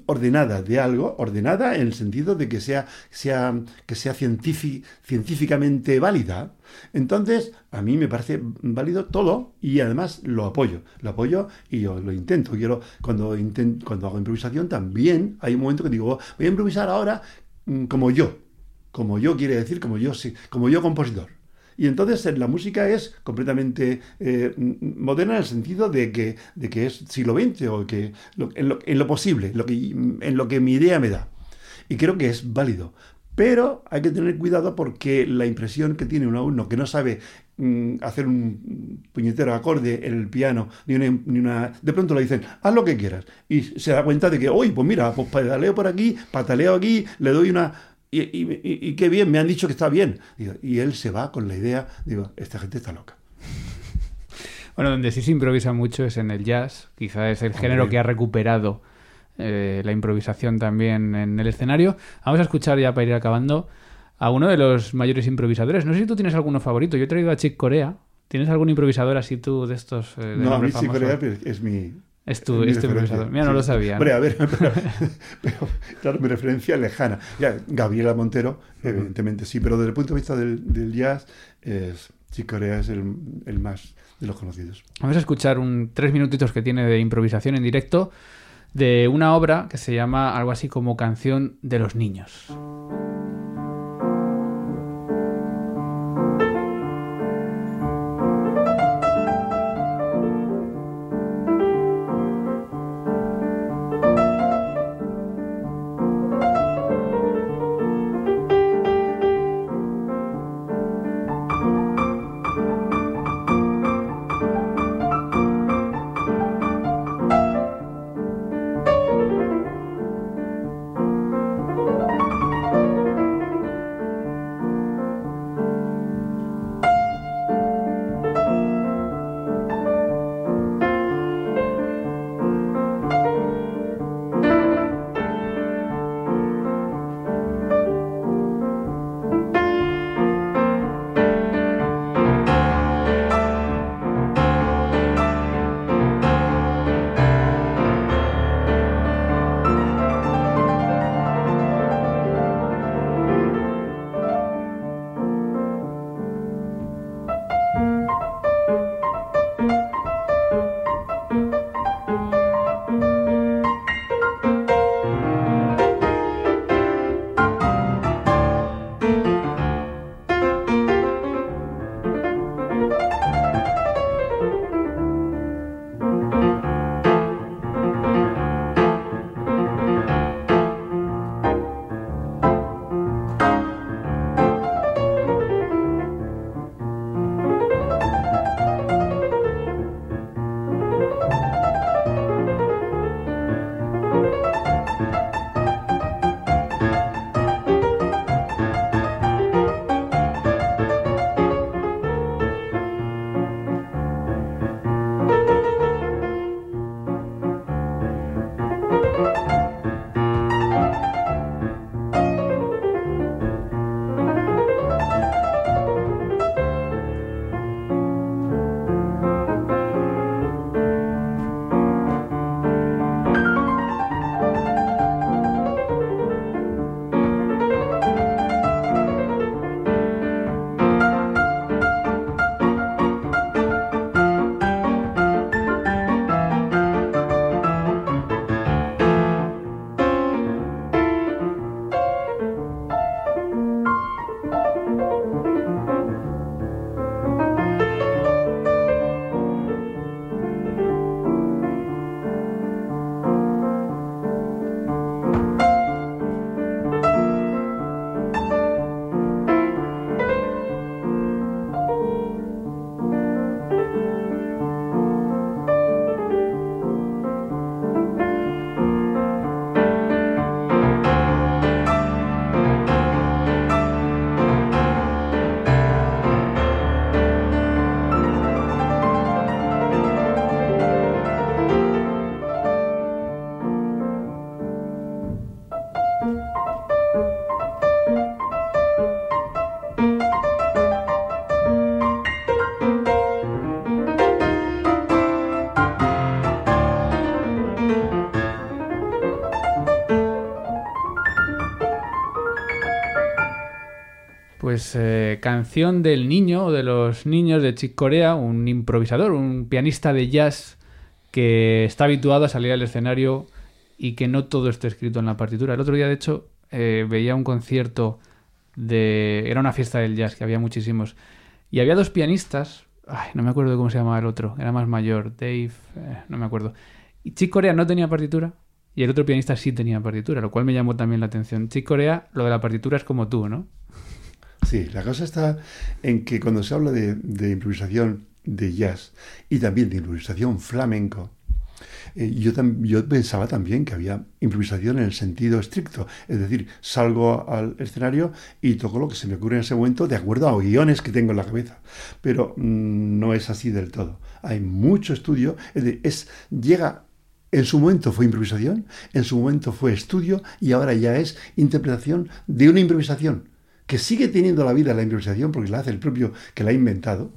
ordenada de algo, ordenada en el sentido de que sea, que sea científi- científicamente válida, entonces a mí me parece válido todo y además lo apoyo, lo apoyo y yo lo intento. Quiero, cuando, inten- cuando hago improvisación también hay un momento que digo, voy a improvisar ahora mm, como yo, como yo quiere decir, como yo, como yo compositor. Y entonces la música es completamente eh, moderna en el sentido de que, de que es siglo XX o que lo- en, lo, en lo posible, lo que, en lo que mi idea me da. Y creo que es válido. Pero hay que tener cuidado porque la impresión que tiene un alumno que no sabe mm, hacer un puñetero acorde en el piano, ni una, ni una- De pronto le dicen, haz lo que quieras. Y se da cuenta de que, oye, pues mira, pues pedaleo por aquí, pataleo aquí, le doy una... Y, y- y- qué bien, me han dicho que está bien. Digo, y él se va con la idea, digo, esta gente está loca. Bueno, donde sí se improvisa mucho es en el jazz. Quizá es el género que ha recuperado eh, la improvisación también en el escenario. Vamos a escuchar ya para ir acabando a uno de los mayores improvisadores. No sé si tú tienes alguno favorito. Yo he traído a Chick Corea. ¿Tienes algún improvisador así tú de estos? eh, de No, a mí Chick? Corea es mi... Es tu, mi es tu. Mira, no Sí. lo sabía. Hombre, a ver, pero, pero, claro, mi referencia lejana. Ya, Gabriela Montero, evidentemente sí, pero desde el punto de vista del, del jazz, es, Corea es el, el más de los conocidos. Vamos a escuchar un tres minutitos que tiene de improvisación en directo de una obra que se llama algo así como Canción de los Niños. Pues eh, canción del niño o de los niños de Chick Corea, un improvisador, un pianista de jazz que está habituado a salir al escenario y que no todo está escrito en la partitura. El otro día, de hecho, eh, veía un concierto de... Era una fiesta del jazz, que había muchísimos. Y había dos pianistas, ay, no me acuerdo cómo se llamaba el otro, era más mayor, Dave, eh, no me acuerdo. Y Chick Corea no tenía partitura y el otro pianista sí tenía partitura, lo cual me llamó también la atención. Chick Corea, lo de la partitura es como tú, ¿no? Sí, la cosa está en que cuando se habla de, improvisación de jazz y también de improvisación flamenco, eh, yo, yo pensaba también que había improvisación en el sentido estricto, es decir, salgo al escenario y toco lo que se me ocurre en ese momento de acuerdo a guiones que tengo en la cabeza, pero mm, no es así del todo. Hay mucho estudio, es, es llega en su momento fue improvisación, en su momento fue estudio y ahora ya es interpretación de una improvisación que sigue teniendo la vida la improvisación porque la hace el propio que la ha inventado,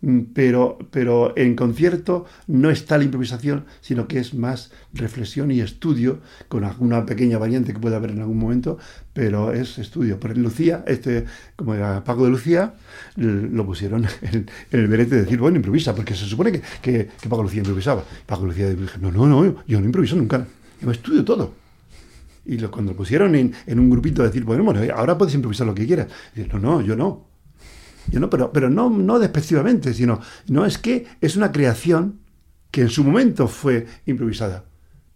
Mm, pero, pero en concierto no está la improvisación, sino que es más reflexión y estudio, con alguna pequeña variante que pueda haber en algún momento, pero es estudio. Por Lucía, este, como era Paco de Lucía, lo pusieron en, el verete de decir, bueno, improvisa, porque se supone que, que, Paco de Lucía improvisaba. Paco de Lucía dijo, no, no, no, yo no improviso nunca, yo estudio todo. Y cuando lo pusieron en, en, un grupito de decir, bueno, bueno, ahora puedes improvisar lo que quieras. no, no, yo no no, pero, pero no, no despectivamente, sino no es que es una creación que en su momento fue improvisada,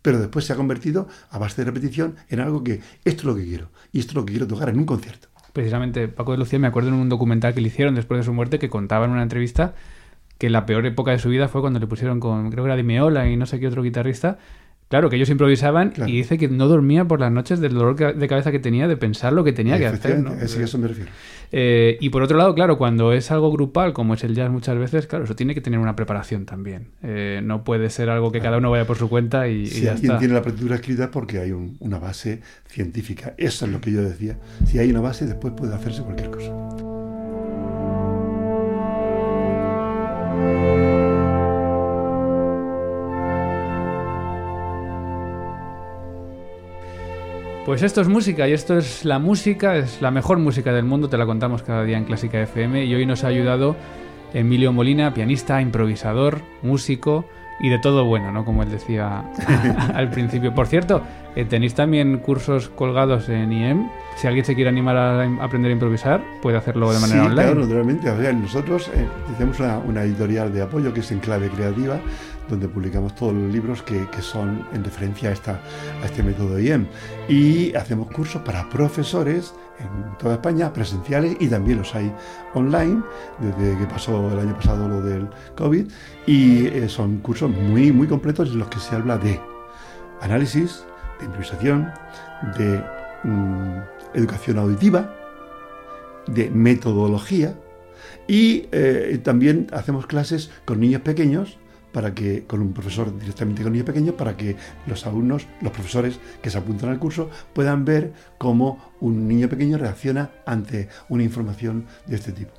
pero después se ha convertido a base de repetición en algo que esto es lo que quiero y esto es lo que quiero tocar en un concierto. Precisamente Paco de Lucía me acuerdo en un documental que le hicieron después de su muerte que contaba en una entrevista que la peor época de su vida fue cuando le pusieron con, creo que era Dimeola y no sé qué otro guitarrista, Claro, que ellos improvisaban y dice que no dormía por las noches del dolor de cabeza que tenía de pensar lo que tenía que hacer. ¿no? Es eso me refiero. Eh, y por otro lado, claro, cuando es algo grupal, como es el jazz muchas veces, claro, eso tiene que tener una preparación también. Eh, no puede ser algo que cada uno vaya por su cuenta y, si ya alguien tiene la partitura escrita porque hay una base científica. Eso es lo que yo decía. Si hay una base, después puede hacerse cualquier cosa. Pues esto es música y esto es la música, es la mejor música del mundo, te la contamos cada día en Clásica FM y hoy nos ha ayudado Emilio Molina, pianista, improvisador, músico y de todo bueno, ¿no? Como él decía al principio. Por cierto, eh, tenéis también cursos colgados en IEM. Si alguien se quiere animar a aprender a improvisar, puede hacerlo de manera online. Claro, naturalmente. nosotros eh, una, una editorial de apoyo que es en clave creativa donde publicamos todos los libros que, son en referencia a, esta, a este método IEM. Y hacemos cursos para profesores en toda España, presenciales y también los hay online, desde que pasó el año pasado lo del COVID. Y eh, son cursos muy, muy completos en los que se habla de análisis, de improvisación, de mm, educación auditiva, de metodología. Y eh, también hacemos clases con niños pequeños para que, con un profesor directamente con niños pequeños, para que los alumnos, los profesores que se apuntan al curso, puedan ver cómo un niño pequeño reacciona ante una información de este tipo.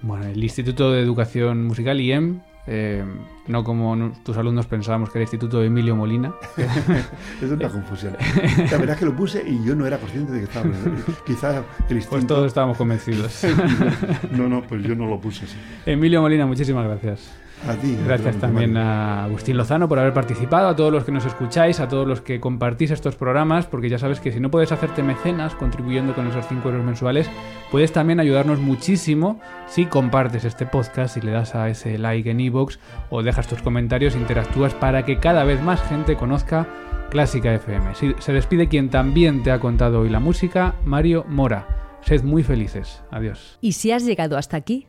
Bueno, el Instituto de Educación Musical, IEM, eh, no como tus alumnos pensábamos que era el Instituto de Emilio Molina. es una confusión. La verdad es que lo puse y yo no era consciente de que estaba. Quizás el pues instituto... Pues todos estábamos convencidos. no, no, pues yo no lo puse así. Emilio Molina, muchísimas gracias. Gracias también a Agustín Lozano por haber participado, a todos los que nos escucháis, a todos los que compartís estos programas, porque ya sabes que si no puedes hacerte mecenas contribuyendo con esos 5 euros mensuales, puedes también ayudarnos muchísimo si compartes este podcast, y le das a ese like en iVoox o dejas tus comentarios, interactúas para que cada vez más gente conozca Clásica FM. Se despide quien también te ha contado hoy la música, Mario Mora. Sed muy felices. Adiós. Y si has llegado hasta aquí,